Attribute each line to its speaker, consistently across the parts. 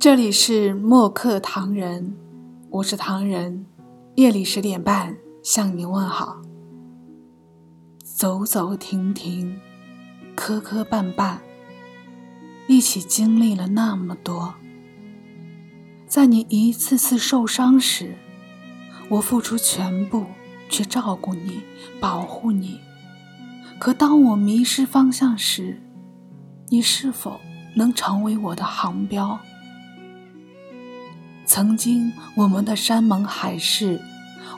Speaker 1: 这里是墨客唐人，我是唐人，夜里十点半向你问好。走走停停，磕磕绊绊，一起经历了那么多。在你一次次受伤时，我付出全部去照顾你、保护你。可当我迷失方向时，你是否能成为我的航标？曾经我们的山盟海誓，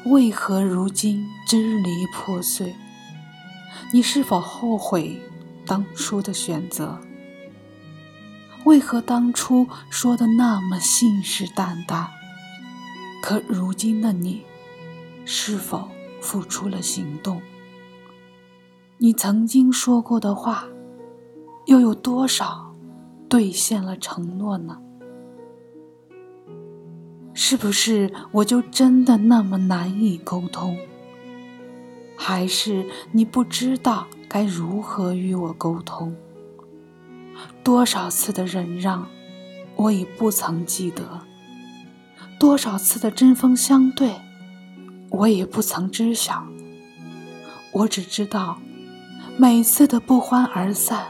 Speaker 1: 为何如今支离破碎？你是否后悔当初的选择？为何当初说的那么信誓旦旦？可如今的你，是否付出了行动？你曾经说过的话，又有多少兑现了承诺呢？是不是我就真的那么难以沟通？还是你不知道该如何与我沟通？多少次的忍让，我已不曾记得；多少次的针锋相对，我也不曾知晓。我只知道，每次的不欢而散，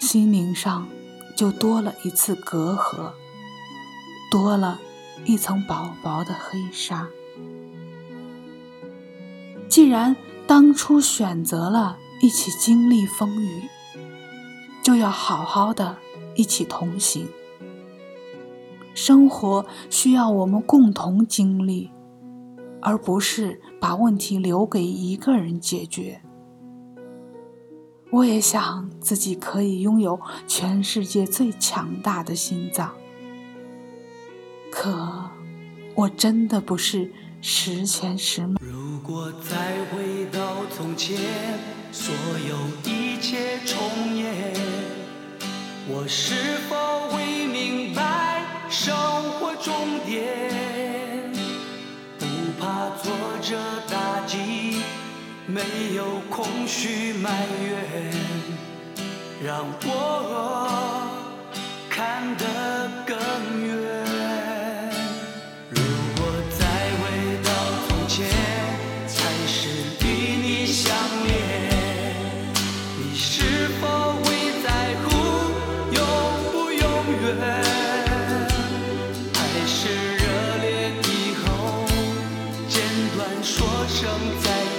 Speaker 1: 心灵上就多了一次隔阂，多了。一层薄薄的黑纱。既然当初选择了一起经历风雨，就要好好的一起同行。生活需要我们共同经历，而不是把问题留给一个人解决。我也想自己可以拥有全世界最强大的心脏。可，我真的不是十全十美。
Speaker 2: 如果再回到从前，所有一切重演，我是否会明白生活终点？不怕挫折打击，没有空虚埋怨，让我
Speaker 1: 说声再见。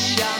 Speaker 1: shine.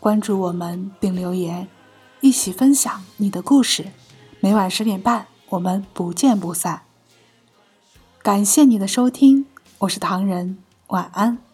Speaker 1: 关注我们并留言，一起分享你的故事。每晚十点半，我们不见不散。感谢你的收听，我是唐人，晚安。